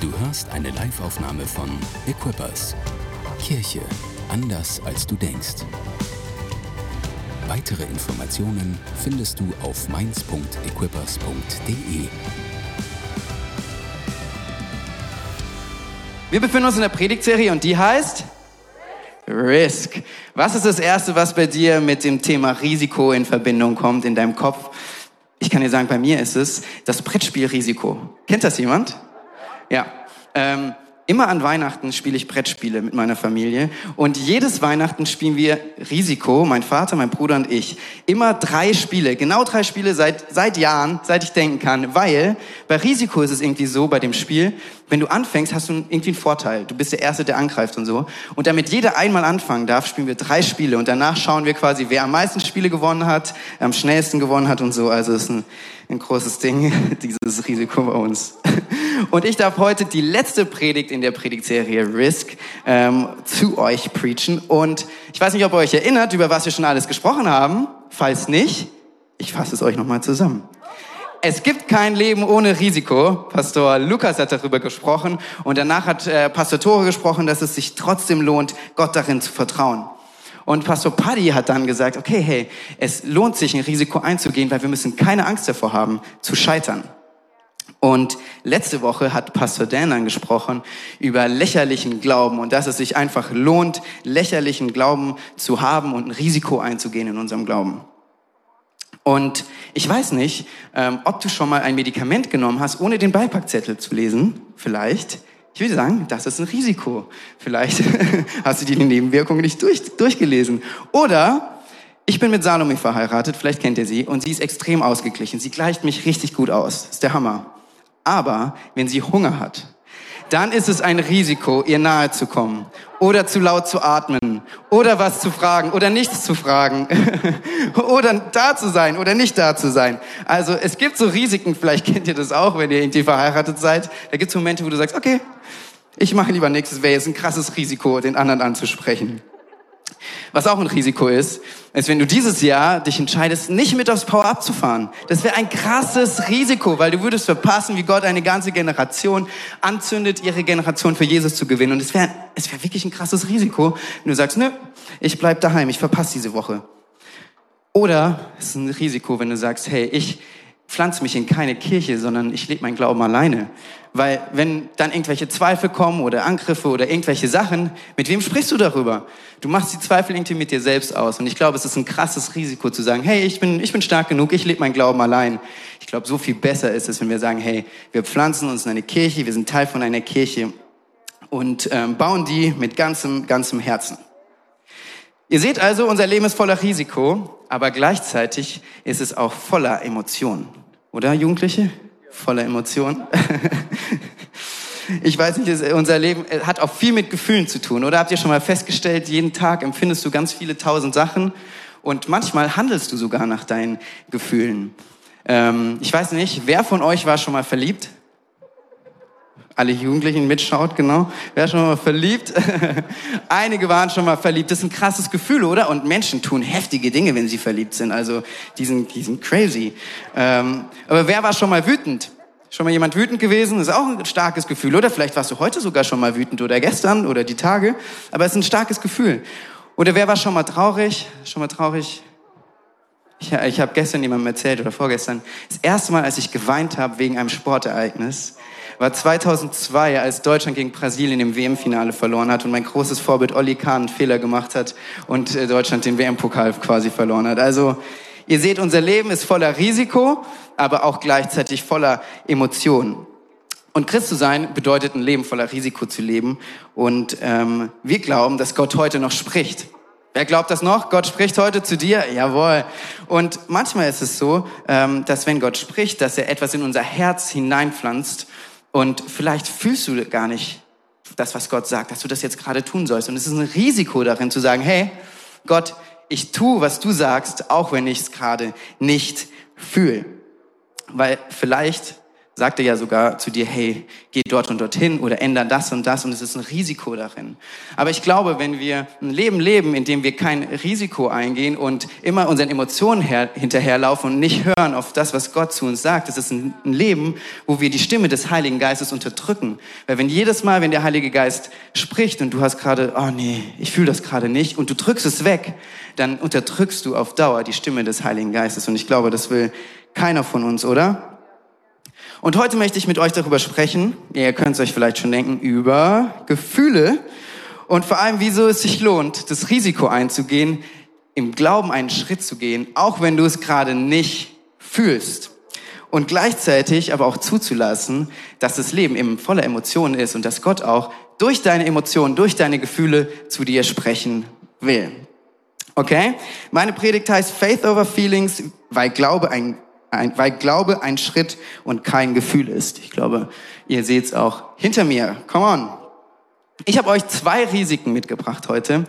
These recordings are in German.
Du hörst eine Live-Aufnahme von Equippers. Kirche anders als du denkst. Weitere Informationen findest du auf mainz.equippers.de. Wir befinden uns in der Predigtserie und die heißt Risk. Was ist das Erste, was bei dir mit dem Thema Risiko in Verbindung kommt in deinem Kopf? Ich kann dir sagen, bei mir ist es das Brettspielrisiko. Kennt das jemand? Ja. Ähm, immer an Weihnachten spiele ich Brettspiele mit meiner Familie und jedes Weihnachten spielen wir Risiko, mein Vater, mein Bruder und ich. Immer drei Spiele, genau drei Spiele seit, seit Jahren, seit ich denken kann, weil bei Risiko ist es irgendwie so, bei dem Spiel, wenn du anfängst, hast du irgendwie einen Vorteil. Du bist der Erste, der angreift und so. Und damit jeder einmal anfangen darf, spielen wir drei Spiele und danach schauen wir quasi, wer am meisten Spiele gewonnen hat, am schnellsten gewonnen hat und so. Also es ist ein, ein großes Ding, dieses Risiko bei uns. Und ich darf heute die letzte Predigt in der Predigtserie Risk ähm, zu euch preachen. Und ich weiß nicht, ob ihr euch erinnert, über was wir schon alles gesprochen haben. Falls nicht, ich fasse es euch nochmal zusammen. Es gibt kein Leben ohne Risiko. Pastor Lukas hat darüber gesprochen und danach hat äh, Pastor Tore gesprochen, dass es sich trotzdem lohnt, Gott darin zu vertrauen. Und Pastor Paddy hat dann gesagt, okay, hey, es lohnt sich, ein Risiko einzugehen, weil wir müssen keine Angst davor haben, zu scheitern. Und letzte Woche hat Pastor Dan dann gesprochen über lächerlichen Glauben und dass es sich einfach lohnt, lächerlichen Glauben zu haben und ein Risiko einzugehen in unserem Glauben. Und ich weiß nicht, ähm, ob du schon mal ein Medikament genommen hast, ohne den Beipackzettel zu lesen. Vielleicht. Ich würde sagen, das ist ein Risiko. Vielleicht hast du die Nebenwirkungen nicht durch, durchgelesen. Oder ich bin mit Salome verheiratet, vielleicht kennt ihr sie, und sie ist extrem ausgeglichen. Sie gleicht mich richtig gut aus. Ist der Hammer. Aber wenn sie Hunger hat, dann ist es ein Risiko, ihr nahe zu kommen oder zu laut zu atmen oder was zu fragen oder nichts zu fragen oder da zu sein oder nicht da zu sein. Also es gibt so Risiken, vielleicht kennt ihr das auch, wenn ihr irgendwie verheiratet seid. Da gibt es Momente, wo du sagst, okay, ich mache lieber nichts, es wäre jetzt ein krasses Risiko, den anderen anzusprechen. Was auch ein Risiko ist, ist, wenn du dieses Jahr dich entscheidest, nicht mit aufs Power-Up zu fahren. Das wäre ein krasses Risiko, weil du würdest verpassen, wie Gott eine ganze Generation anzündet, ihre Generation für Jesus zu gewinnen. Und es wäre es wäre wirklich ein krasses Risiko, wenn du sagst, nö, ich bleib daheim, ich verpasse diese Woche. Oder es ist ein Risiko, wenn du sagst, hey, ich pflanze mich in keine Kirche, sondern ich lebe meinen Glauben alleine. Weil wenn dann irgendwelche Zweifel kommen oder Angriffe oder irgendwelche Sachen, mit wem sprichst du darüber? Du machst die Zweifel irgendwie mit dir selbst aus. Und ich glaube, es ist ein krasses Risiko zu sagen, hey, ich bin, ich bin stark genug, ich lebe meinen Glauben allein. Ich glaube, so viel besser ist es, wenn wir sagen, hey, wir pflanzen uns in eine Kirche, wir sind Teil von einer Kirche und ähm, bauen die mit ganzem, ganzem Herzen. Ihr seht also, unser Leben ist voller Risiko, aber gleichzeitig ist es auch voller Emotionen. Oder, Jugendliche? Voller Emotionen. Ich weiß nicht, unser Leben hat auch viel mit Gefühlen zu tun. Oder habt ihr schon mal festgestellt, jeden Tag empfindest du ganz viele tausend Sachen und manchmal handelst du sogar nach deinen Gefühlen. Ähm, ich weiß nicht, wer von euch war schon mal verliebt? Alle Jugendlichen mitschaut, genau. Wer schon mal verliebt? Einige waren schon mal verliebt. Das ist ein krasses Gefühl, oder? Und Menschen tun heftige Dinge, wenn sie verliebt sind. Also, die sind, die sind crazy. Ähm, aber wer war schon mal wütend? Schon mal jemand wütend gewesen? Das ist auch ein starkes Gefühl, oder? Vielleicht warst du heute sogar schon mal wütend oder gestern oder die Tage. Aber es ist ein starkes Gefühl. Oder wer war schon mal traurig? Schon mal traurig? Ich, ich habe gestern jemandem erzählt oder vorgestern, das erste Mal, als ich geweint habe wegen einem Sportereignis, war 2002, als Deutschland gegen Brasilien im WM-Finale verloren hat und mein großes Vorbild Olli Kahn einen Fehler gemacht hat und äh, Deutschland den WM-Pokal quasi verloren hat. Also ihr seht, unser Leben ist voller Risiko, aber auch gleichzeitig voller Emotionen. Und Christ zu sein bedeutet ein Leben voller Risiko zu leben. Und ähm, wir glauben, dass Gott heute noch spricht. Wer glaubt das noch? Gott spricht heute zu dir? Jawohl. Und manchmal ist es so, ähm, dass wenn Gott spricht, dass er etwas in unser Herz hineinpflanzt und vielleicht fühlst du gar nicht das, was Gott sagt, dass du das jetzt gerade tun sollst. Und es ist ein Risiko darin zu sagen, hey, Gott, ich tue, was du sagst, auch wenn ich es gerade nicht fühle. Weil vielleicht sagt er ja sogar zu dir, hey, geh dort und dorthin oder änder das und das und es ist ein Risiko darin. Aber ich glaube, wenn wir ein Leben leben, in dem wir kein Risiko eingehen und immer unseren Emotionen her, hinterherlaufen und nicht hören auf das, was Gott zu uns sagt, es ist ein, ein Leben, wo wir die Stimme des Heiligen Geistes unterdrücken. Weil wenn jedes Mal, wenn der Heilige Geist spricht und du hast gerade, oh nee, ich fühle das gerade nicht und du drückst es weg, dann unterdrückst du auf Dauer die Stimme des Heiligen Geistes. Und ich glaube, das will keiner von uns, oder? Und heute möchte ich mit euch darüber sprechen, ihr könnt es euch vielleicht schon denken, über Gefühle und vor allem, wieso es sich lohnt, das Risiko einzugehen, im Glauben einen Schritt zu gehen, auch wenn du es gerade nicht fühlst. Und gleichzeitig aber auch zuzulassen, dass das Leben eben voller Emotionen ist und dass Gott auch durch deine Emotionen, durch deine Gefühle zu dir sprechen will. Okay? Meine Predigt heißt Faith over Feelings, weil Glaube ein ein, weil Glaube ein Schritt und kein Gefühl ist. Ich glaube, ihr seht es auch hinter mir. Come on. Ich habe euch zwei Risiken mitgebracht heute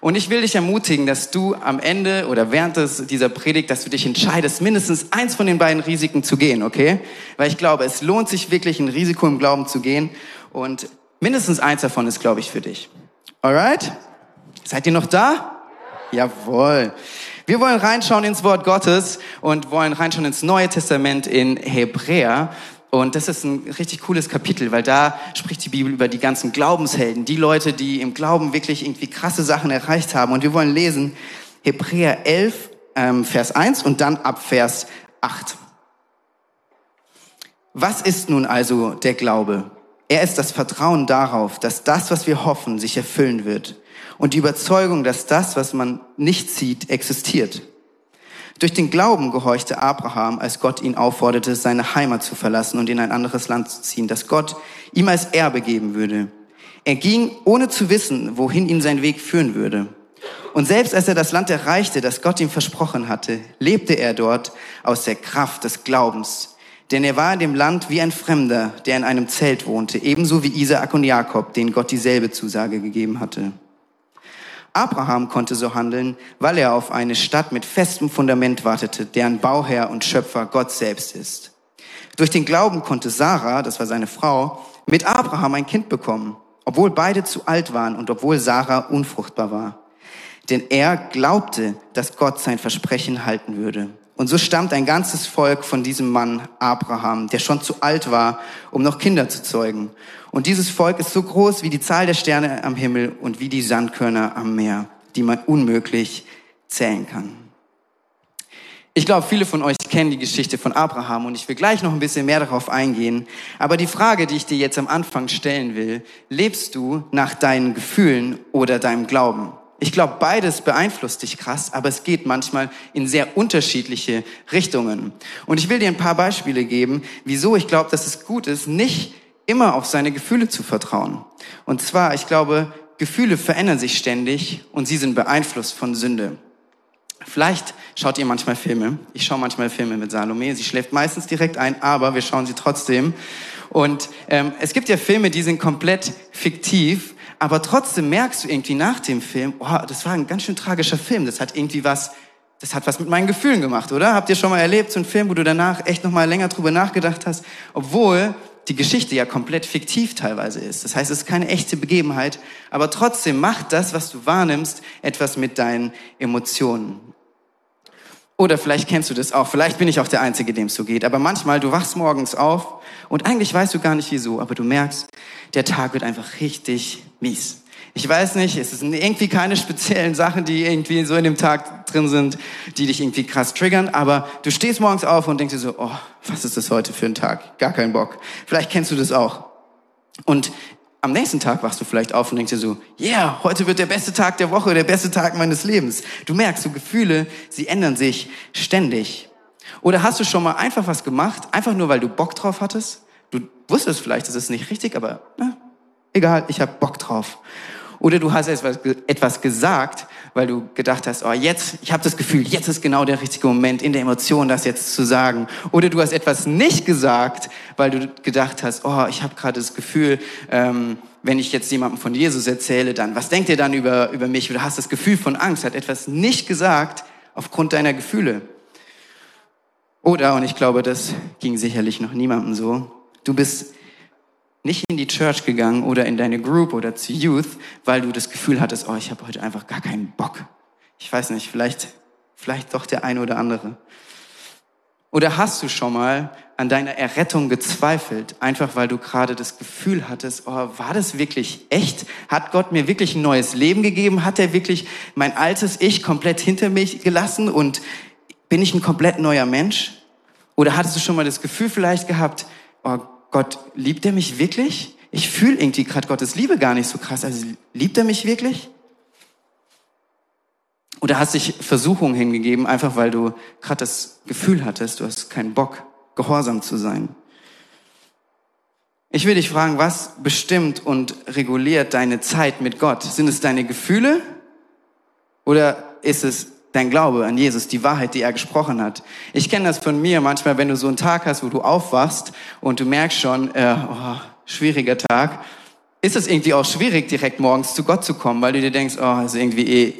und ich will dich ermutigen, dass du am Ende oder während des, dieser Predigt, dass du dich entscheidest, mindestens eins von den beiden Risiken zu gehen, okay? Weil ich glaube, es lohnt sich wirklich, ein Risiko im Glauben zu gehen und mindestens eins davon ist, glaube ich, für dich. Alright? Seid ihr noch da? Jawohl. Wir wollen reinschauen ins Wort Gottes und wollen reinschauen ins Neue Testament in Hebräer. Und das ist ein richtig cooles Kapitel, weil da spricht die Bibel über die ganzen Glaubenshelden, die Leute, die im Glauben wirklich irgendwie krasse Sachen erreicht haben. Und wir wollen lesen Hebräer 11, ähm, Vers 1 und dann ab Vers 8. Was ist nun also der Glaube? Er ist das Vertrauen darauf, dass das, was wir hoffen, sich erfüllen wird und die Überzeugung, dass das, was man nicht sieht, existiert. Durch den Glauben gehorchte Abraham, als Gott ihn aufforderte, seine Heimat zu verlassen und in ein anderes Land zu ziehen, das Gott ihm als Erbe geben würde. Er ging, ohne zu wissen, wohin ihn sein Weg führen würde. Und selbst als er das Land erreichte, das Gott ihm versprochen hatte, lebte er dort aus der Kraft des Glaubens. Denn er war in dem Land wie ein Fremder, der in einem Zelt wohnte, ebenso wie Isaak und Jakob, denen Gott dieselbe Zusage gegeben hatte. Abraham konnte so handeln, weil er auf eine Stadt mit festem Fundament wartete, deren Bauherr und Schöpfer Gott selbst ist. Durch den Glauben konnte Sarah, das war seine Frau, mit Abraham ein Kind bekommen, obwohl beide zu alt waren und obwohl Sarah unfruchtbar war. Denn er glaubte, dass Gott sein Versprechen halten würde. Und so stammt ein ganzes Volk von diesem Mann Abraham, der schon zu alt war, um noch Kinder zu zeugen. Und dieses Volk ist so groß wie die Zahl der Sterne am Himmel und wie die Sandkörner am Meer, die man unmöglich zählen kann. Ich glaube, viele von euch kennen die Geschichte von Abraham und ich will gleich noch ein bisschen mehr darauf eingehen. Aber die Frage, die ich dir jetzt am Anfang stellen will, lebst du nach deinen Gefühlen oder deinem Glauben? Ich glaube, beides beeinflusst dich krass, aber es geht manchmal in sehr unterschiedliche Richtungen. Und ich will dir ein paar Beispiele geben, wieso ich glaube, dass es gut ist, nicht immer auf seine Gefühle zu vertrauen. Und zwar, ich glaube, Gefühle verändern sich ständig und sie sind beeinflusst von Sünde. Vielleicht schaut ihr manchmal Filme. Ich schaue manchmal Filme mit Salome. Sie schläft meistens direkt ein, aber wir schauen sie trotzdem. Und ähm, es gibt ja Filme, die sind komplett fiktiv, aber trotzdem merkst du irgendwie nach dem Film, oh, das war ein ganz schön tragischer Film. Das hat irgendwie was, das hat was mit meinen Gefühlen gemacht, oder? Habt ihr schon mal erlebt, so einen Film, wo du danach echt noch mal länger drüber nachgedacht hast, obwohl die Geschichte ja komplett fiktiv teilweise ist. Das heißt, es ist keine echte Begebenheit, aber trotzdem macht das, was du wahrnimmst, etwas mit deinen Emotionen. Oder vielleicht kennst du das auch, vielleicht bin ich auch der Einzige, dem es so geht, aber manchmal, du wachst morgens auf und eigentlich weißt du gar nicht wieso, aber du merkst, der Tag wird einfach richtig mies. Ich weiß nicht, es sind irgendwie keine speziellen Sachen, die irgendwie so in dem Tag drin sind, die dich irgendwie krass triggern, aber du stehst morgens auf und denkst dir so, oh, was ist das heute für ein Tag? Gar keinen Bock. Vielleicht kennst du das auch. Und am nächsten Tag wachst du vielleicht auf und denkst dir so, yeah, heute wird der beste Tag der Woche, der beste Tag meines Lebens. Du merkst, so Gefühle, sie ändern sich ständig. Oder hast du schon mal einfach was gemacht, einfach nur weil du Bock drauf hattest? Du wusstest vielleicht, das ist nicht richtig, aber na, egal, ich habe Bock drauf. Oder du hast etwas gesagt, weil du gedacht hast, oh jetzt, ich habe das Gefühl, jetzt ist genau der richtige Moment in der Emotion, das jetzt zu sagen. Oder du hast etwas nicht gesagt, weil du gedacht hast, oh, ich habe gerade das Gefühl, ähm, wenn ich jetzt jemandem von Jesus erzähle, dann, was denkt ihr dann über, über mich? Oder hast das Gefühl von Angst, hat etwas nicht gesagt aufgrund deiner Gefühle. Oder, und ich glaube, das ging sicherlich noch niemandem so, du bist nicht in die Church gegangen oder in deine Group oder zu Youth, weil du das Gefühl hattest, oh, ich habe heute einfach gar keinen Bock. Ich weiß nicht, vielleicht, vielleicht doch der eine oder andere. Oder hast du schon mal an deiner Errettung gezweifelt, einfach weil du gerade das Gefühl hattest, oh, war das wirklich echt? Hat Gott mir wirklich ein neues Leben gegeben? Hat er wirklich mein altes Ich komplett hinter mich gelassen und bin ich ein komplett neuer Mensch? Oder hattest du schon mal das Gefühl vielleicht gehabt, oh, Gott, liebt er mich wirklich? Ich fühle irgendwie gerade Gottes Liebe gar nicht so krass. Also liebt er mich wirklich? Oder hast dich Versuchungen hingegeben, einfach weil du gerade das Gefühl hattest, du hast keinen Bock, gehorsam zu sein? Ich will dich fragen, was bestimmt und reguliert deine Zeit mit Gott? Sind es deine Gefühle oder ist es dein Glaube an Jesus, die Wahrheit, die er gesprochen hat. Ich kenne das von mir manchmal, wenn du so einen Tag hast, wo du aufwachst und du merkst schon, äh, oh, schwieriger Tag, ist es irgendwie auch schwierig, direkt morgens zu Gott zu kommen, weil du dir denkst, oh, ist irgendwie eh,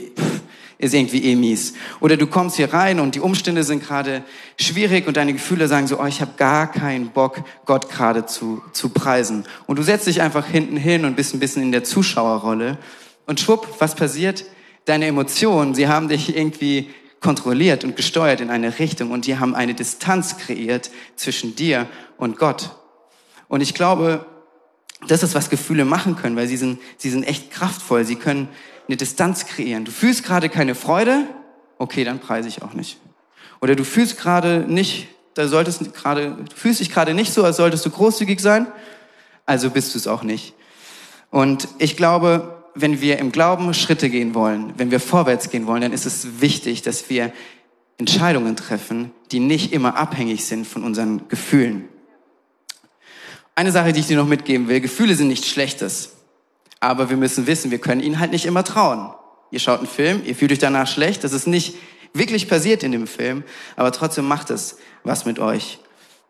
ist irgendwie eh mies. Oder du kommst hier rein und die Umstände sind gerade schwierig und deine Gefühle sagen so, oh, ich habe gar keinen Bock, Gott gerade zu, zu preisen. Und du setzt dich einfach hinten hin und bist ein bisschen in der Zuschauerrolle. Und schwupp, was passiert? Deine Emotionen, sie haben dich irgendwie kontrolliert und gesteuert in eine Richtung und die haben eine Distanz kreiert zwischen dir und Gott. Und ich glaube, das ist, was Gefühle machen können, weil sie sind, sie sind echt kraftvoll. Sie können eine Distanz kreieren. Du fühlst gerade keine Freude, okay, dann preise ich auch nicht. Oder du fühlst gerade nicht, da solltest gerade, du fühlst dich gerade nicht so, als solltest du großzügig sein, also bist du es auch nicht. Und ich glaube, wenn wir im Glauben Schritte gehen wollen, wenn wir vorwärts gehen wollen, dann ist es wichtig, dass wir Entscheidungen treffen, die nicht immer abhängig sind von unseren Gefühlen. Eine Sache, die ich dir noch mitgeben will, Gefühle sind nichts Schlechtes. Aber wir müssen wissen, wir können ihnen halt nicht immer trauen. Ihr schaut einen Film, ihr fühlt euch danach schlecht, das ist nicht wirklich passiert in dem Film, aber trotzdem macht es was mit euch.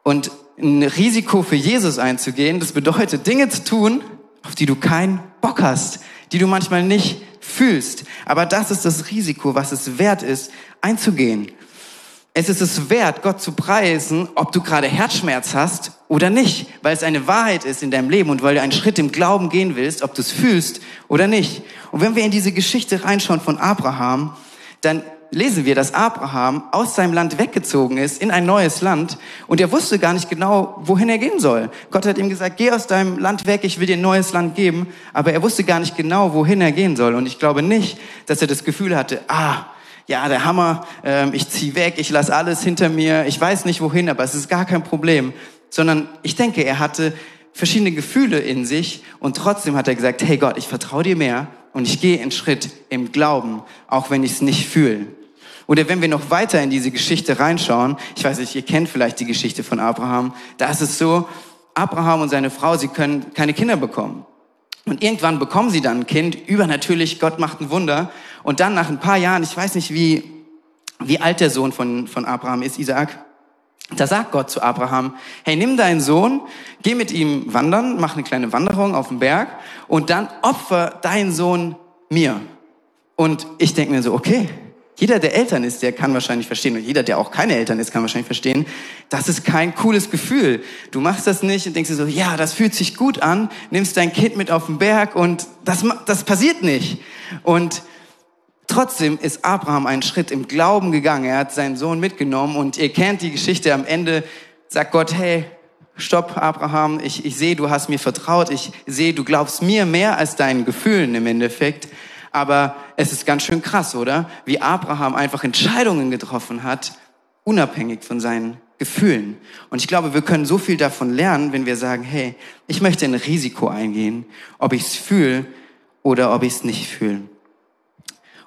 Und ein Risiko für Jesus einzugehen, das bedeutet Dinge zu tun, auf die du keinen Bock hast, die du manchmal nicht fühlst. Aber das ist das Risiko, was es wert ist, einzugehen. Es ist es wert, Gott zu preisen, ob du gerade Herzschmerz hast oder nicht, weil es eine Wahrheit ist in deinem Leben und weil du einen Schritt im Glauben gehen willst, ob du es fühlst oder nicht. Und wenn wir in diese Geschichte reinschauen von Abraham, dann lesen wir, dass Abraham aus seinem Land weggezogen ist in ein neues Land und er wusste gar nicht genau, wohin er gehen soll. Gott hat ihm gesagt, geh aus deinem Land weg, ich will dir ein neues Land geben, aber er wusste gar nicht genau, wohin er gehen soll. Und ich glaube nicht, dass er das Gefühl hatte, ah, ja, der Hammer, äh, ich zieh weg, ich lasse alles hinter mir, ich weiß nicht wohin, aber es ist gar kein Problem. Sondern ich denke, er hatte verschiedene Gefühle in sich und trotzdem hat er gesagt, hey Gott, ich vertraue dir mehr und ich gehe einen Schritt im Glauben, auch wenn ich es nicht fühle. Oder wenn wir noch weiter in diese Geschichte reinschauen, ich weiß nicht, ihr kennt vielleicht die Geschichte von Abraham, da ist es so, Abraham und seine Frau, sie können keine Kinder bekommen. Und irgendwann bekommen sie dann ein Kind, übernatürlich, Gott macht ein Wunder. Und dann nach ein paar Jahren, ich weiß nicht, wie, wie alt der Sohn von, von Abraham ist, Isaac, da sagt Gott zu Abraham, hey, nimm deinen Sohn, geh mit ihm wandern, mach eine kleine Wanderung auf dem Berg und dann opfer deinen Sohn mir. Und ich denke mir so, okay, jeder, der Eltern ist, der kann wahrscheinlich verstehen, und jeder, der auch keine Eltern ist, kann wahrscheinlich verstehen, das ist kein cooles Gefühl. Du machst das nicht und denkst dir so, ja, das fühlt sich gut an, nimmst dein Kind mit auf den Berg und das, das passiert nicht. Und trotzdem ist Abraham einen Schritt im Glauben gegangen. Er hat seinen Sohn mitgenommen und ihr kennt die Geschichte am Ende, sagt Gott, hey, stopp, Abraham, ich, ich sehe, du hast mir vertraut, ich sehe, du glaubst mir mehr als deinen Gefühlen im Endeffekt. Aber es ist ganz schön krass, oder? Wie Abraham einfach Entscheidungen getroffen hat, unabhängig von seinen Gefühlen. Und ich glaube, wir können so viel davon lernen, wenn wir sagen, hey, ich möchte ein Risiko eingehen, ob ich es fühle oder ob ich es nicht fühle.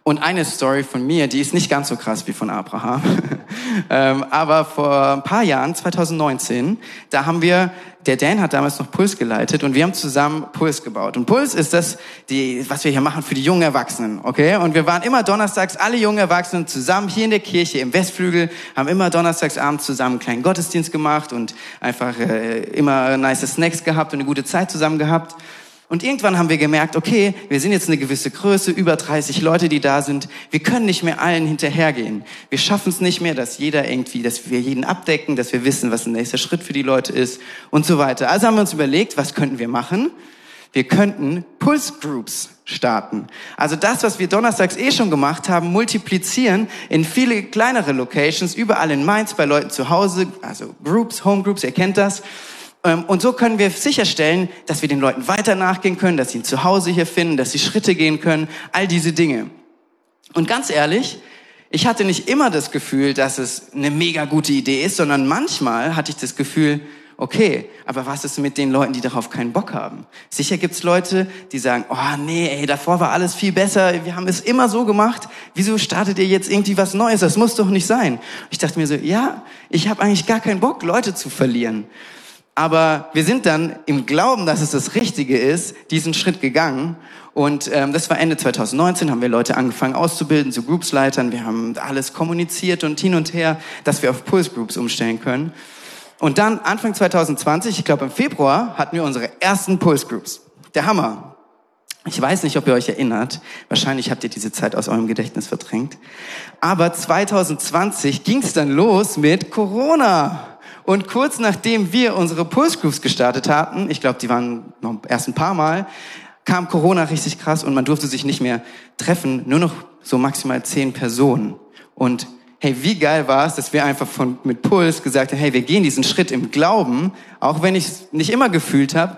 Und eine Story von mir, die ist nicht ganz so krass wie von Abraham. ähm, aber vor ein paar Jahren, 2019, da haben wir, der Dan hat damals noch Puls geleitet und wir haben zusammen Puls gebaut. Und Puls ist das, die, was wir hier machen für die jungen Erwachsenen, okay? Und wir waren immer donnerstags, alle jungen Erwachsenen zusammen hier in der Kirche im Westflügel, haben immer donnerstagsabend zusammen einen kleinen Gottesdienst gemacht und einfach äh, immer nice Snacks gehabt und eine gute Zeit zusammen gehabt. Und irgendwann haben wir gemerkt, okay, wir sind jetzt eine gewisse Größe, über 30 Leute, die da sind. Wir können nicht mehr allen hinterhergehen. Wir schaffen es nicht mehr, dass jeder irgendwie, dass wir jeden abdecken, dass wir wissen, was der nächste Schritt für die Leute ist und so weiter. Also haben wir uns überlegt, was könnten wir machen? Wir könnten Pulse Groups starten. Also das, was wir donnerstags eh schon gemacht haben, multiplizieren in viele kleinere Locations, überall in Mainz, bei Leuten zu Hause, also Groups, Home Groups, ihr kennt das. Ähm, und so können wir sicherstellen, dass wir den Leuten weiter nachgehen können, dass sie ein Zuhause hier finden, dass sie Schritte gehen können, all diese Dinge. Und ganz ehrlich, ich hatte nicht immer das Gefühl, dass es eine mega gute Idee ist, sondern manchmal hatte ich das Gefühl, okay, aber was ist mit den Leuten, die darauf keinen Bock haben? Sicher gibt's Leute, die sagen, oh nee, ey, davor war alles viel besser, wir haben es immer so gemacht, wieso startet ihr jetzt irgendwie was Neues? Das muss doch nicht sein. Ich dachte mir so, ja, ich habe eigentlich gar keinen Bock, Leute zu verlieren. Aber wir sind dann im Glauben, dass es das Richtige ist, diesen Schritt gegangen. Und ähm, das war Ende 2019, haben wir Leute angefangen auszubilden zu Groupsleitern. Wir haben alles kommuniziert und hin und her, dass wir auf Pulse Groups umstellen können. Und dann Anfang 2020, ich glaube im Februar, hatten wir unsere ersten Pulse Groups. Der Hammer. Ich weiß nicht, ob ihr euch erinnert. Wahrscheinlich habt ihr diese Zeit aus eurem Gedächtnis verdrängt. Aber 2020 ging es dann los mit Corona. Und kurz nachdem wir unsere Pulse Groups gestartet hatten, ich glaube, die waren noch erst ein paar Mal, kam Corona richtig krass und man durfte sich nicht mehr treffen, nur noch so maximal zehn Personen. Und hey, wie geil war es, dass wir einfach von, mit Puls gesagt haben, hey, wir gehen diesen Schritt im Glauben, auch wenn ich es nicht immer gefühlt habe,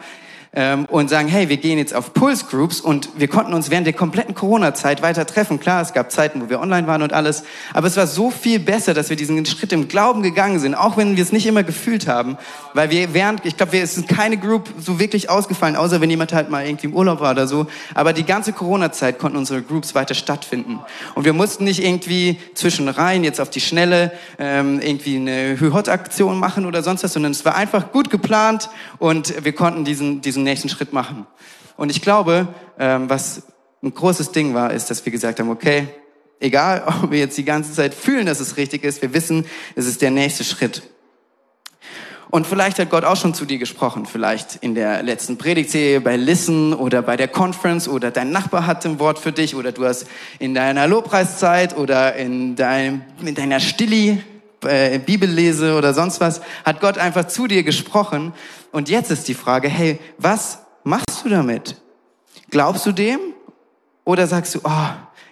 ähm, und sagen, hey, wir gehen jetzt auf Pulse Groups und wir konnten uns während der kompletten Corona-Zeit weiter treffen. Klar, es gab Zeiten, wo wir online waren und alles, aber es war so viel besser, dass wir diesen Schritt im Glauben gegangen sind, auch wenn wir es nicht immer gefühlt haben, weil wir während, ich glaube, es ist keine Group so wirklich ausgefallen, außer wenn jemand halt mal irgendwie im Urlaub war oder so, aber die ganze Corona-Zeit konnten unsere Groups weiter stattfinden. Und wir mussten nicht irgendwie zwischen rein jetzt auf die Schnelle ähm, irgendwie eine Hü-Hot-Aktion machen oder sonst was, sondern es war einfach gut geplant und wir konnten diesen, diesen nächsten Schritt machen. Und ich glaube, ähm, was ein großes Ding war, ist, dass wir gesagt haben, okay, egal, ob wir jetzt die ganze Zeit fühlen, dass es richtig ist, wir wissen, es ist der nächste Schritt. Und vielleicht hat Gott auch schon zu dir gesprochen, vielleicht in der letzten Predigtserie bei Listen oder bei der Conference oder dein Nachbar hat ein Wort für dich oder du hast in deiner Lobpreiszeit oder in, deinem, in deiner Stilli äh, Bibellese oder sonst was, hat Gott einfach zu dir gesprochen. Und jetzt ist die Frage, hey, was machst du damit? Glaubst du dem? Oder sagst du, oh,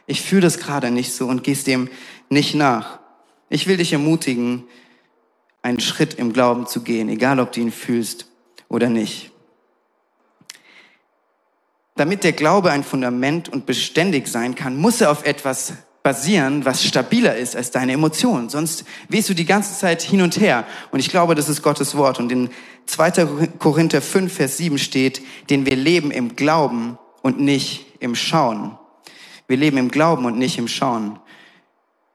ich fühle das gerade nicht so und gehst dem nicht nach? Ich will dich ermutigen, einen Schritt im Glauben zu gehen, egal ob du ihn fühlst oder nicht. Damit der Glaube ein Fundament und beständig sein kann, muss er auf etwas basieren, was stabiler ist als deine Emotionen. Sonst wehst du die ganze Zeit hin und her. Und ich glaube, das ist Gottes Wort. Und in 2. Korinther 5, Vers 7 steht, denn wir leben im Glauben und nicht im Schauen. Wir leben im Glauben und nicht im Schauen.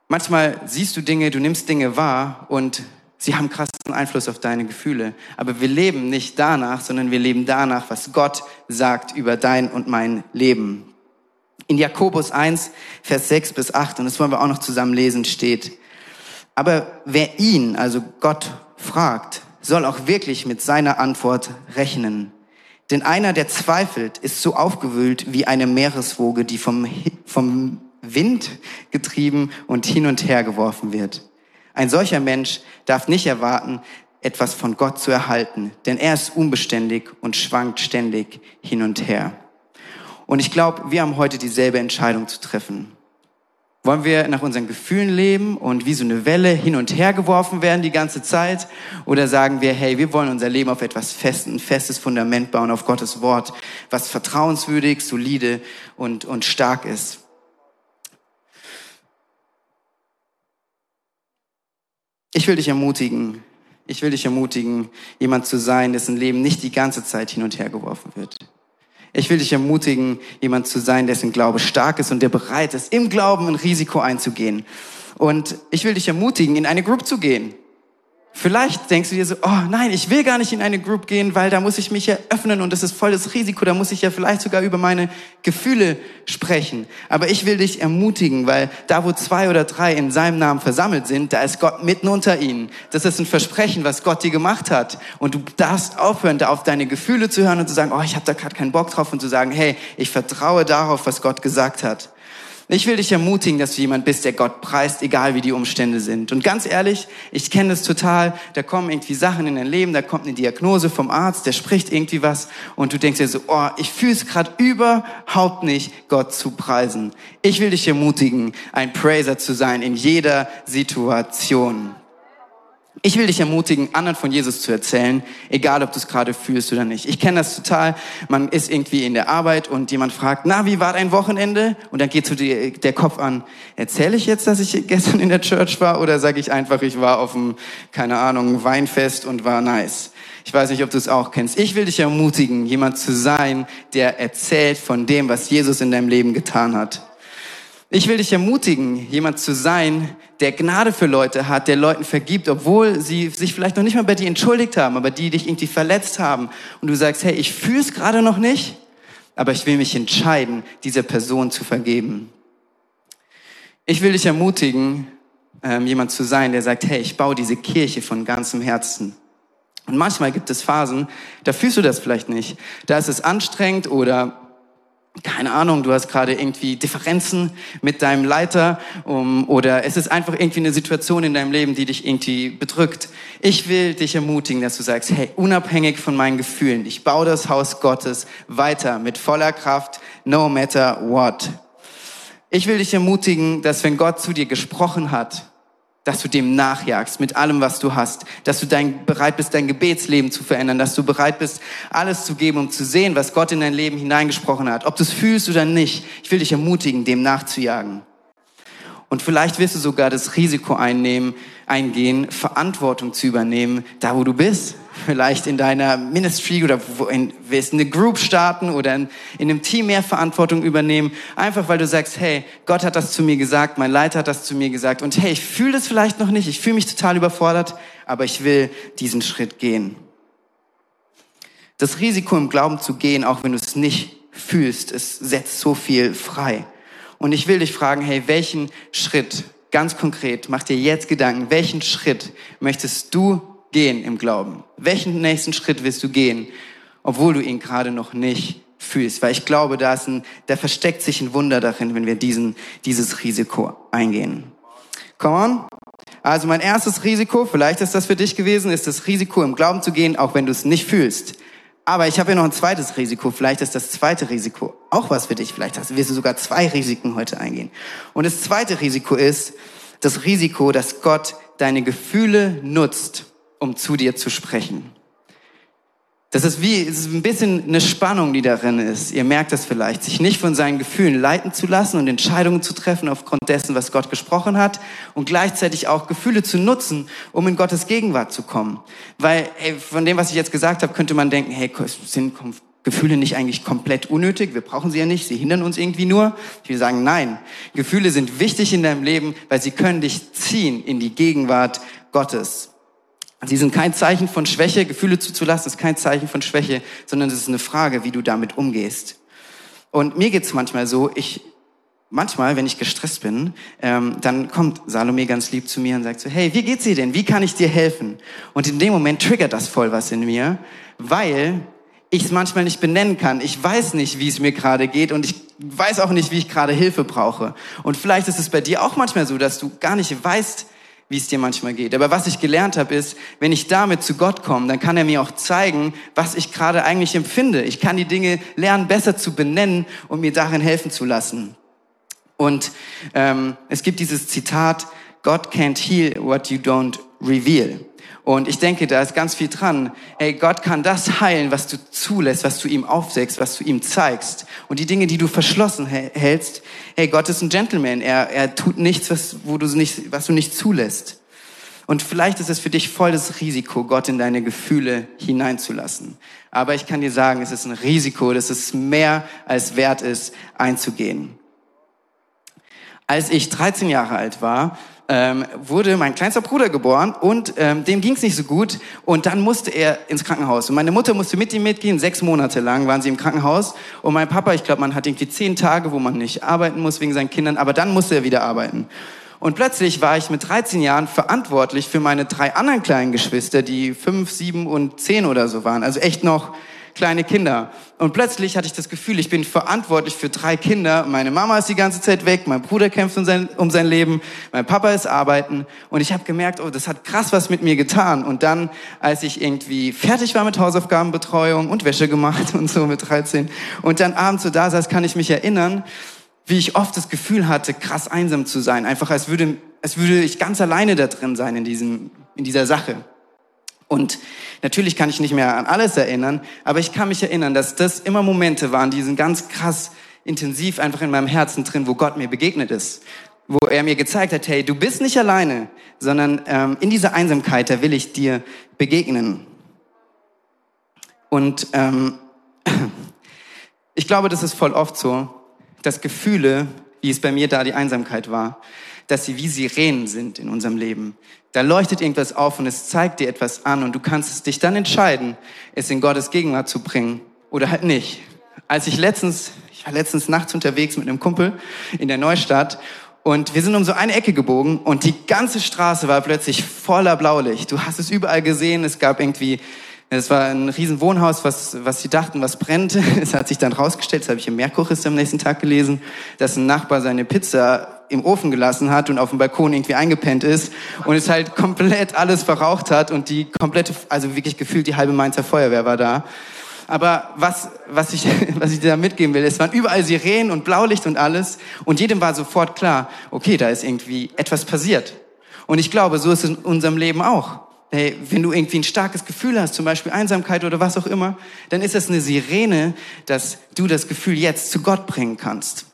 Manchmal siehst du Dinge, du nimmst Dinge wahr und sie haben krassen Einfluss auf deine Gefühle. Aber wir leben nicht danach, sondern wir leben danach, was Gott sagt über dein und mein Leben. In Jakobus 1, Vers 6 bis 8, und das wollen wir auch noch zusammen lesen, steht, aber wer ihn, also Gott, fragt, soll auch wirklich mit seiner Antwort rechnen. Denn einer, der zweifelt, ist so aufgewühlt wie eine Meereswoge, die vom, vom Wind getrieben und hin und her geworfen wird. Ein solcher Mensch darf nicht erwarten, etwas von Gott zu erhalten, denn er ist unbeständig und schwankt ständig hin und her. Und ich glaube, wir haben heute dieselbe Entscheidung zu treffen. Wollen wir nach unseren Gefühlen leben und wie so eine Welle hin und her geworfen werden die ganze Zeit? Oder sagen wir, hey, wir wollen unser Leben auf etwas fest, ein festes Fundament bauen, auf Gottes Wort, was vertrauenswürdig, solide und, und stark ist? Ich will dich ermutigen, ich will dich ermutigen, jemand zu sein, dessen Leben nicht die ganze Zeit hin und her geworfen wird. Ich will dich ermutigen, jemand zu sein, dessen Glaube stark ist und der bereit ist, im Glauben ein Risiko einzugehen. Und ich will dich ermutigen, in eine Group zu gehen. Vielleicht denkst du dir so, oh nein, ich will gar nicht in eine Group gehen, weil da muss ich mich ja öffnen und das ist voll das Risiko, da muss ich ja vielleicht sogar über meine Gefühle sprechen. Aber ich will dich ermutigen, weil da, wo zwei oder drei in seinem Namen versammelt sind, da ist Gott mitten unter ihnen. Das ist ein Versprechen, was Gott dir gemacht hat. Und du darfst aufhören, da auf deine Gefühle zu hören und zu sagen, oh, ich habe da gerade keinen Bock drauf und zu sagen, hey, ich vertraue darauf, was Gott gesagt hat. Ich will dich ermutigen, dass du jemand bist, der Gott preist, egal wie die Umstände sind. Und ganz ehrlich, ich kenne das total. Da kommen irgendwie Sachen in dein Leben, da kommt eine Diagnose vom Arzt, der spricht irgendwie was und du denkst dir so, oh, ich fühle es gerade überhaupt nicht, Gott zu preisen. Ich will dich ermutigen, ein Praiser zu sein in jeder Situation. Ich will dich ermutigen, anderen von Jesus zu erzählen, egal ob du es gerade fühlst oder nicht. Ich kenne das total. Man ist irgendwie in der Arbeit und jemand fragt, na, wie war dein Wochenende? Und dann geht so die, der Kopf an, erzähle ich jetzt, dass ich gestern in der Church war oder sage ich einfach, ich war auf dem, keine Ahnung, Weinfest und war nice? Ich weiß nicht, ob du es auch kennst. Ich will dich ermutigen, jemand zu sein, der erzählt von dem, was Jesus in deinem Leben getan hat. Ich will dich ermutigen, jemand zu sein, der Gnade für Leute hat, der Leuten vergibt, obwohl sie sich vielleicht noch nicht mal bei dir entschuldigt haben, aber die dich irgendwie verletzt haben. Und du sagst, hey, ich fühle es gerade noch nicht, aber ich will mich entscheiden, dieser Person zu vergeben. Ich will dich ermutigen, ähm, jemand zu sein, der sagt, hey, ich baue diese Kirche von ganzem Herzen. Und manchmal gibt es Phasen, da fühlst du das vielleicht nicht. Da ist es anstrengend oder keine Ahnung, du hast gerade irgendwie Differenzen mit deinem Leiter um, oder es ist einfach irgendwie eine Situation in deinem Leben, die dich irgendwie bedrückt. Ich will dich ermutigen, dass du sagst, hey, unabhängig von meinen Gefühlen, ich baue das Haus Gottes weiter mit voller Kraft, no matter what. Ich will dich ermutigen, dass wenn Gott zu dir gesprochen hat, dass du dem nachjagst mit allem, was du hast, dass du dein, bereit bist, dein Gebetsleben zu verändern, dass du bereit bist, alles zu geben, um zu sehen, was Gott in dein Leben hineingesprochen hat, ob du es fühlst oder nicht. Ich will dich ermutigen, dem nachzujagen. Und vielleicht wirst du sogar das Risiko einnehmen, eingehen, Verantwortung zu übernehmen, da wo du bist. Vielleicht in deiner Ministry oder in, wirst eine Group starten oder in, in einem Team mehr Verantwortung übernehmen. Einfach weil du sagst, hey, Gott hat das zu mir gesagt, mein Leiter hat das zu mir gesagt und hey, ich fühle das vielleicht noch nicht, ich fühle mich total überfordert, aber ich will diesen Schritt gehen. Das Risiko im Glauben zu gehen, auch wenn du es nicht fühlst, es setzt so viel frei. Und ich will dich fragen, hey, welchen Schritt, ganz konkret, mach dir jetzt Gedanken, welchen Schritt möchtest du gehen im Glauben? Welchen nächsten Schritt willst du gehen, obwohl du ihn gerade noch nicht fühlst? Weil ich glaube, da, ist ein, da versteckt sich ein Wunder darin, wenn wir diesen, dieses Risiko eingehen. Come on. Also mein erstes Risiko, vielleicht ist das für dich gewesen, ist das Risiko im Glauben zu gehen, auch wenn du es nicht fühlst. Aber ich habe ja noch ein zweites Risiko. Vielleicht ist das zweite Risiko auch was für dich. Vielleicht hast, du sogar zwei Risiken heute eingehen. Und das zweite Risiko ist das Risiko, dass Gott deine Gefühle nutzt, um zu dir zu sprechen. Das ist wie, es ist ein bisschen eine Spannung, die darin ist. Ihr merkt das vielleicht, sich nicht von seinen Gefühlen leiten zu lassen und Entscheidungen zu treffen aufgrund dessen, was Gott gesprochen hat und gleichzeitig auch Gefühle zu nutzen, um in Gottes Gegenwart zu kommen. Weil ey, von dem, was ich jetzt gesagt habe, könnte man denken, hey, sind Gefühle nicht eigentlich komplett unnötig? Wir brauchen sie ja nicht, sie hindern uns irgendwie nur. Ich will sagen, nein, Gefühle sind wichtig in deinem Leben, weil sie können dich ziehen in die Gegenwart Gottes. Sie sind kein Zeichen von Schwäche, Gefühle zuzulassen ist kein Zeichen von Schwäche, sondern es ist eine Frage, wie du damit umgehst. Und mir geht's manchmal so, ich manchmal, wenn ich gestresst bin, ähm, dann kommt Salome ganz lieb zu mir und sagt so, hey, wie geht's dir denn? Wie kann ich dir helfen? Und in dem Moment triggert das voll was in mir, weil ich es manchmal nicht benennen kann. Ich weiß nicht, wie es mir gerade geht und ich weiß auch nicht, wie ich gerade Hilfe brauche. Und vielleicht ist es bei dir auch manchmal so, dass du gar nicht weißt, wie es dir manchmal geht. Aber was ich gelernt habe, ist, wenn ich damit zu Gott komme, dann kann er mir auch zeigen, was ich gerade eigentlich empfinde. Ich kann die Dinge lernen, besser zu benennen und mir darin helfen zu lassen. Und ähm, es gibt dieses Zitat, God can't heal what you don't reveal. Und ich denke, da ist ganz viel dran. Hey, Gott kann das heilen, was du zulässt, was du ihm aufsägst, was du ihm zeigst. Und die Dinge, die du verschlossen hältst, hey, Gott ist ein Gentleman. Er, er tut nichts, was, wo du nicht, was du nicht zulässt. Und vielleicht ist es für dich voll das Risiko, Gott in deine Gefühle hineinzulassen. Aber ich kann dir sagen, es ist ein Risiko, dass es mehr als wert ist, einzugehen. Als ich 13 Jahre alt war, ähm, wurde mein kleinster Bruder geboren und ähm, dem ging es nicht so gut und dann musste er ins Krankenhaus. Und meine Mutter musste mit ihm mitgehen, sechs Monate lang waren sie im Krankenhaus und mein Papa, ich glaube, man hat irgendwie zehn Tage, wo man nicht arbeiten muss wegen seinen Kindern, aber dann musste er wieder arbeiten. Und plötzlich war ich mit 13 Jahren verantwortlich für meine drei anderen kleinen Geschwister, die fünf, sieben und zehn oder so waren. Also echt noch kleine Kinder. Und plötzlich hatte ich das Gefühl, ich bin verantwortlich für drei Kinder. Meine Mama ist die ganze Zeit weg, mein Bruder kämpft um sein, um sein Leben, mein Papa ist arbeiten. Und ich habe gemerkt, oh, das hat krass was mit mir getan. Und dann, als ich irgendwie fertig war mit Hausaufgabenbetreuung und Wäsche gemacht und so mit 13 und dann abends so da saß, kann ich mich erinnern, wie ich oft das Gefühl hatte, krass einsam zu sein. Einfach als würde, als würde ich ganz alleine da drin sein in, diesem, in dieser Sache. Und natürlich kann ich nicht mehr an alles erinnern, aber ich kann mich erinnern, dass das immer Momente waren, die sind ganz krass intensiv einfach in meinem Herzen drin, wo Gott mir begegnet ist. Wo er mir gezeigt hat, hey, du bist nicht alleine, sondern ähm, in dieser Einsamkeit, da will ich dir begegnen. Und ähm, ich glaube, das ist voll oft so, dass Gefühle, wie es bei mir da die Einsamkeit war, dass sie wie Sirenen sind in unserem Leben. Da leuchtet irgendwas auf und es zeigt dir etwas an und du kannst es dich dann entscheiden, es in Gottes Gegenwart zu bringen oder halt nicht. Als ich letztens, ich war letztens nachts unterwegs mit einem Kumpel in der Neustadt und wir sind um so eine Ecke gebogen und die ganze Straße war plötzlich voller Blaulicht. Du hast es überall gesehen, es gab irgendwie es war ein riesen Wohnhaus, was, was sie dachten, was brennt. Es hat sich dann rausgestellt, das habe ich im Merkurist am nächsten Tag gelesen, dass ein Nachbar seine Pizza im Ofen gelassen hat und auf dem Balkon irgendwie eingepennt ist und es halt komplett alles verraucht hat und die komplette, also wirklich gefühlt die halbe Mainzer Feuerwehr war da. Aber was, was, ich, was ich dir da mitgeben will, es waren überall Sirenen und Blaulicht und alles und jedem war sofort klar, okay, da ist irgendwie etwas passiert. Und ich glaube, so ist es in unserem Leben auch. Hey, wenn du irgendwie ein starkes Gefühl hast, zum Beispiel Einsamkeit oder was auch immer, dann ist das eine Sirene, dass du das Gefühl jetzt zu Gott bringen kannst.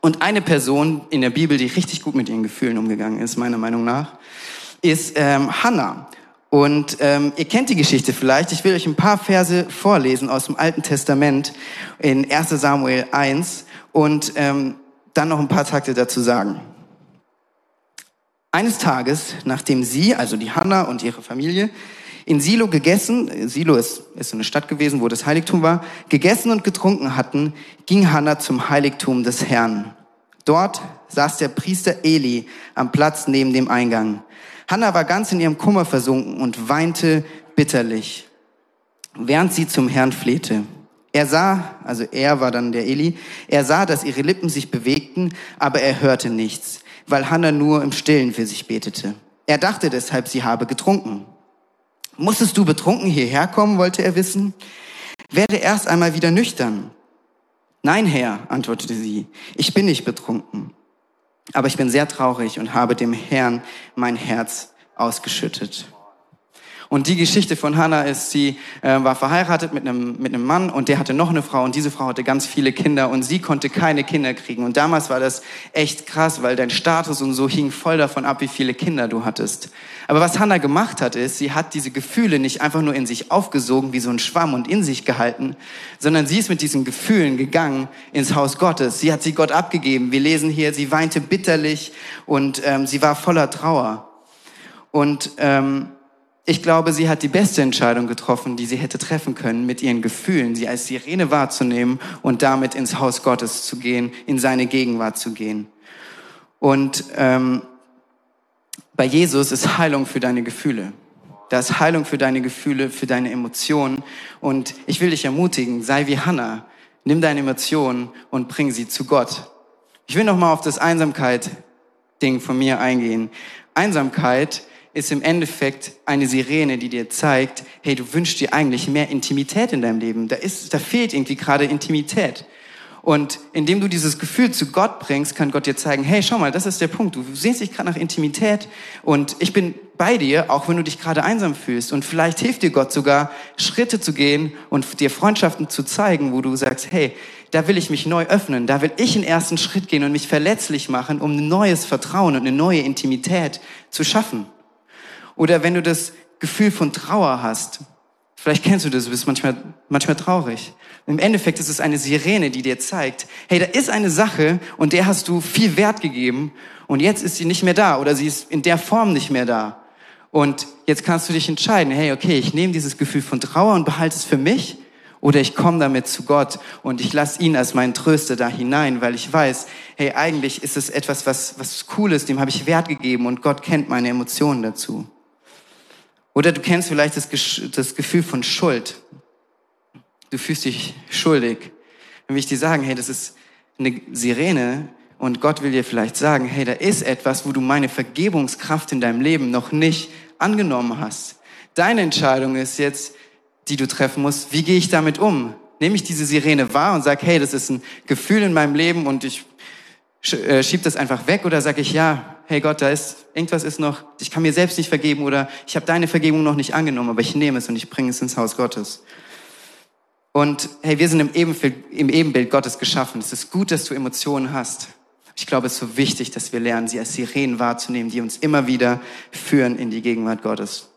Und eine Person in der Bibel, die richtig gut mit ihren Gefühlen umgegangen ist, meiner Meinung nach, ist ähm, Hannah. Und ähm, ihr kennt die Geschichte vielleicht. Ich will euch ein paar Verse vorlesen aus dem Alten Testament in 1 Samuel 1 und ähm, dann noch ein paar Takte dazu sagen. Eines Tages, nachdem sie, also die Hanna und ihre Familie, in Silo gegessen, Silo ist, ist eine Stadt gewesen, wo das Heiligtum war, gegessen und getrunken hatten, ging Hanna zum Heiligtum des Herrn. Dort saß der Priester Eli am Platz neben dem Eingang. Hanna war ganz in ihrem Kummer versunken und weinte bitterlich, während sie zum Herrn flehte. Er sah, also er war dann der Eli, er sah, dass ihre Lippen sich bewegten, aber er hörte nichts weil Hannah nur im Stillen für sich betete. Er dachte deshalb, sie habe getrunken. Musstest du betrunken hierher kommen, wollte er wissen. Werde erst einmal wieder nüchtern. Nein, Herr, antwortete sie, ich bin nicht betrunken. Aber ich bin sehr traurig und habe dem Herrn mein Herz ausgeschüttet. Und die Geschichte von Hannah ist, sie äh, war verheiratet mit einem, mit einem Mann und der hatte noch eine Frau und diese Frau hatte ganz viele Kinder und sie konnte keine Kinder kriegen. Und damals war das echt krass, weil dein Status und so hing voll davon ab, wie viele Kinder du hattest. Aber was Hannah gemacht hat, ist, sie hat diese Gefühle nicht einfach nur in sich aufgesogen wie so ein Schwamm und in sich gehalten, sondern sie ist mit diesen Gefühlen gegangen ins Haus Gottes. Sie hat sie Gott abgegeben. Wir lesen hier, sie weinte bitterlich und ähm, sie war voller Trauer. Und ähm, ich glaube, sie hat die beste Entscheidung getroffen, die sie hätte treffen können, mit ihren Gefühlen, sie als Sirene wahrzunehmen und damit ins Haus Gottes zu gehen, in seine Gegenwart zu gehen. Und ähm, bei Jesus ist Heilung für deine Gefühle. Da ist Heilung für deine Gefühle, für deine Emotionen. Und ich will dich ermutigen, sei wie Hannah. Nimm deine Emotionen und bring sie zu Gott. Ich will noch mal auf das Einsamkeit-Ding von mir eingehen. Einsamkeit ist im Endeffekt eine Sirene, die dir zeigt, hey, du wünschst dir eigentlich mehr Intimität in deinem Leben. Da ist, da fehlt irgendwie gerade Intimität. Und indem du dieses Gefühl zu Gott bringst, kann Gott dir zeigen, hey, schau mal, das ist der Punkt. Du sehnst dich gerade nach Intimität und ich bin bei dir, auch wenn du dich gerade einsam fühlst. Und vielleicht hilft dir Gott sogar, Schritte zu gehen und dir Freundschaften zu zeigen, wo du sagst, hey, da will ich mich neu öffnen, da will ich einen ersten Schritt gehen und mich verletzlich machen, um ein neues Vertrauen und eine neue Intimität zu schaffen. Oder wenn du das Gefühl von Trauer hast, Vielleicht kennst du das, du bist manchmal, manchmal traurig. Im Endeffekt ist es eine Sirene, die dir zeigt, hey, da ist eine Sache und der hast du viel Wert gegeben und jetzt ist sie nicht mehr da oder sie ist in der Form nicht mehr da. Und jetzt kannst du dich entscheiden, hey, okay, ich nehme dieses Gefühl von Trauer und behalte es für mich oder ich komme damit zu Gott und ich lasse ihn als meinen Tröster da hinein, weil ich weiß, hey, eigentlich ist es etwas, was, was cool ist, dem habe ich Wert gegeben und Gott kennt meine Emotionen dazu. Oder du kennst vielleicht das, das Gefühl von Schuld. Du fühlst dich schuldig. Dann will ich dir sagen, hey, das ist eine Sirene und Gott will dir vielleicht sagen, hey, da ist etwas, wo du meine Vergebungskraft in deinem Leben noch nicht angenommen hast. Deine Entscheidung ist jetzt, die du treffen musst, wie gehe ich damit um? Nehme ich diese Sirene wahr und sage, hey, das ist ein Gefühl in meinem Leben und ich äh, schieb das einfach weg oder sage ich, ja, hey Gott, da ist, irgendwas ist noch, ich kann mir selbst nicht vergeben oder ich habe deine Vergebung noch nicht angenommen, aber ich nehme es und ich bringe es ins Haus Gottes. Und hey, wir sind im Ebenbild, im Ebenbild Gottes geschaffen. Es ist gut, dass du Emotionen hast. Ich glaube, es ist so wichtig, dass wir lernen, sie als Sirenen wahrzunehmen, die uns immer wieder führen in die Gegenwart Gottes.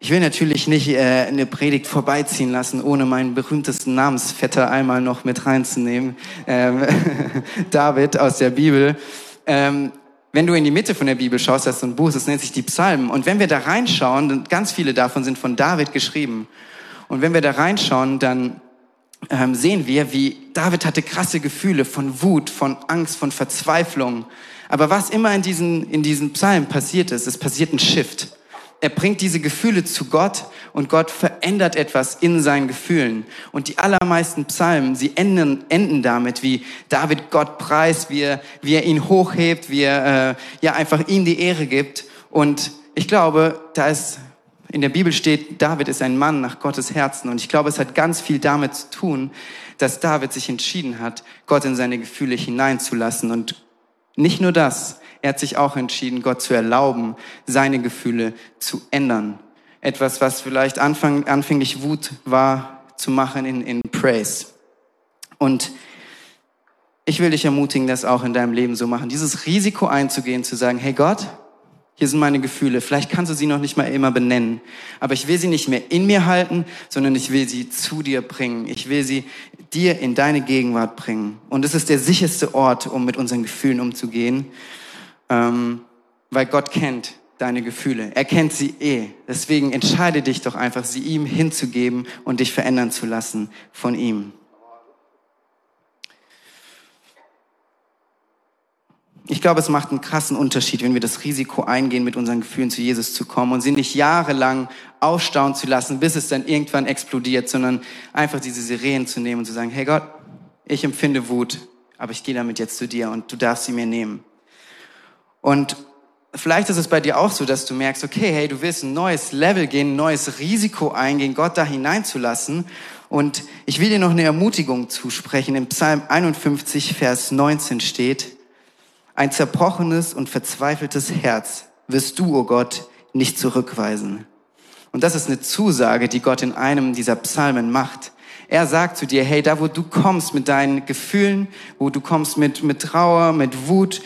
Ich will natürlich nicht äh, eine Predigt vorbeiziehen lassen, ohne meinen berühmtesten Namensvetter einmal noch mit reinzunehmen. Ähm, David aus der Bibel. Ähm, wenn du in die Mitte von der Bibel schaust, das ist so ein Buch, das nennt sich die Psalmen. Und wenn wir da reinschauen, dann ganz viele davon sind von David geschrieben. Und wenn wir da reinschauen, dann ähm, sehen wir, wie David hatte krasse Gefühle von Wut, von Angst, von Verzweiflung. Aber was immer in diesen, in diesen Psalmen passiert ist, es passiert ein Shift er bringt diese Gefühle zu Gott und Gott verändert etwas in seinen Gefühlen. Und die allermeisten Psalmen, sie enden, enden damit, wie David Gott preist, wie er, wie er ihn hochhebt, wie er äh, ja einfach ihm die Ehre gibt. Und ich glaube, da ist in der Bibel steht, David ist ein Mann nach Gottes Herzen. Und ich glaube, es hat ganz viel damit zu tun, dass David sich entschieden hat, Gott in seine Gefühle hineinzulassen. Und nicht nur das, er hat sich auch entschieden, Gott zu erlauben, seine Gefühle zu ändern. Etwas, was vielleicht anfang, anfänglich Wut war, zu machen in, in Praise. Und ich will dich ermutigen, das auch in deinem Leben so machen. Dieses Risiko einzugehen, zu sagen, hey Gott, hier sind meine Gefühle. Vielleicht kannst du sie noch nicht mal immer benennen. Aber ich will sie nicht mehr in mir halten, sondern ich will sie zu dir bringen. Ich will sie dir in deine Gegenwart bringen. Und es ist der sicherste Ort, um mit unseren Gefühlen umzugehen ähm, weil Gott kennt deine Gefühle. Er kennt sie eh. Deswegen entscheide dich doch einfach, sie ihm hinzugeben und dich verändern zu lassen von ihm. Ich glaube, es macht einen krassen Unterschied, wenn wir das Risiko eingehen, mit unseren Gefühlen zu Jesus zu kommen und sie nicht jahrelang aufstauen zu lassen, bis es dann irgendwann explodiert, sondern einfach diese Sirenen zu nehmen und zu sagen, hey Gott, ich empfinde Wut, aber ich gehe damit jetzt zu dir und du darfst sie mir nehmen. Und vielleicht ist es bei dir auch so, dass du merkst, okay, hey, du willst ein neues Level gehen, ein neues Risiko eingehen, Gott da hineinzulassen. Und ich will dir noch eine Ermutigung zusprechen. Im Psalm 51, Vers 19 steht, ein zerbrochenes und verzweifeltes Herz wirst du, o oh Gott, nicht zurückweisen. Und das ist eine Zusage, die Gott in einem dieser Psalmen macht. Er sagt zu dir, hey, da wo du kommst mit deinen Gefühlen, wo du kommst mit, mit Trauer, mit Wut,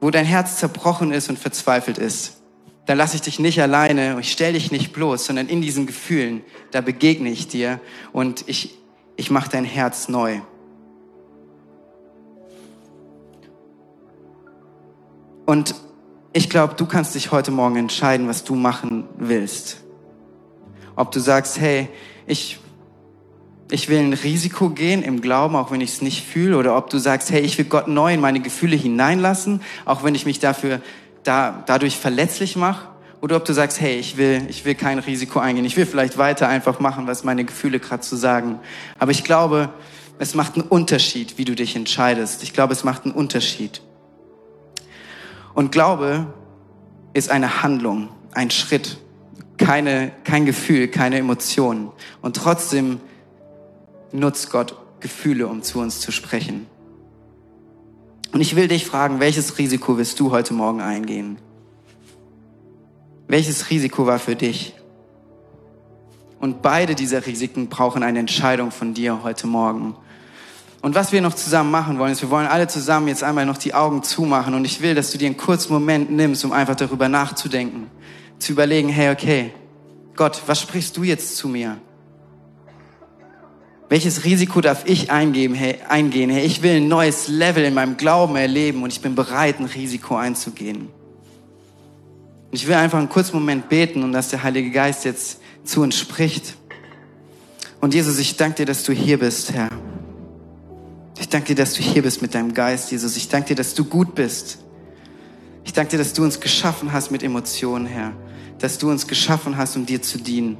wo dein Herz zerbrochen ist und verzweifelt ist, dann lasse ich dich nicht alleine und ich stelle dich nicht bloß, sondern in diesen Gefühlen, da begegne ich dir und ich, ich mache dein Herz neu. Und ich glaube, du kannst dich heute Morgen entscheiden, was du machen willst. Ob du sagst, hey, ich ich will ein Risiko gehen im Glauben, auch wenn ich es nicht fühle, oder ob du sagst, hey, ich will Gott neu in meine Gefühle hineinlassen, auch wenn ich mich dafür da, dadurch verletzlich mache, oder ob du sagst, hey, ich will, ich will kein Risiko eingehen, ich will vielleicht weiter einfach machen, was meine Gefühle gerade zu sagen. Aber ich glaube, es macht einen Unterschied, wie du dich entscheidest. Ich glaube, es macht einen Unterschied. Und Glaube ist eine Handlung, ein Schritt, keine, kein Gefühl, keine Emotion. Und trotzdem nutzt Gott Gefühle, um zu uns zu sprechen. Und ich will dich fragen, welches Risiko wirst du heute Morgen eingehen? Welches Risiko war für dich? Und beide dieser Risiken brauchen eine Entscheidung von dir heute Morgen. Und was wir noch zusammen machen wollen, ist, wir wollen alle zusammen jetzt einmal noch die Augen zumachen und ich will, dass du dir einen kurzen Moment nimmst, um einfach darüber nachzudenken, zu überlegen, hey, okay, Gott, was sprichst du jetzt zu mir? Welches Risiko darf ich eingeben, hey, eingehen? Hey, ich will ein neues Level in meinem Glauben erleben und ich bin bereit, ein Risiko einzugehen. Ich will einfach einen kurzen Moment beten und dass der Heilige Geist jetzt zu uns spricht. Und Jesus, ich danke dir, dass du hier bist, Herr. Ich danke dir, dass du hier bist mit deinem Geist, Jesus. Ich danke dir, dass du gut bist. Ich danke dir, dass du uns geschaffen hast mit Emotionen, Herr. Dass du uns geschaffen hast, um dir zu dienen.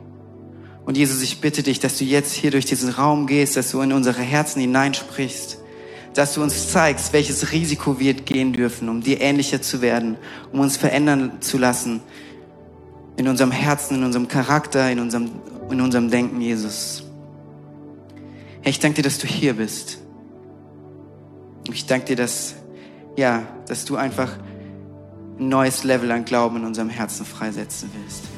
Und Jesus, ich bitte dich, dass du jetzt hier durch diesen Raum gehst, dass du in unsere Herzen hineinsprichst, dass du uns zeigst, welches Risiko wir gehen dürfen, um dir ähnlicher zu werden, um uns verändern zu lassen in unserem Herzen, in unserem Charakter, in unserem, in unserem Denken, Jesus. Herr, ich danke dir, dass du hier bist. Ich danke dir, dass, ja, dass du einfach ein neues Level an Glauben in unserem Herzen freisetzen willst.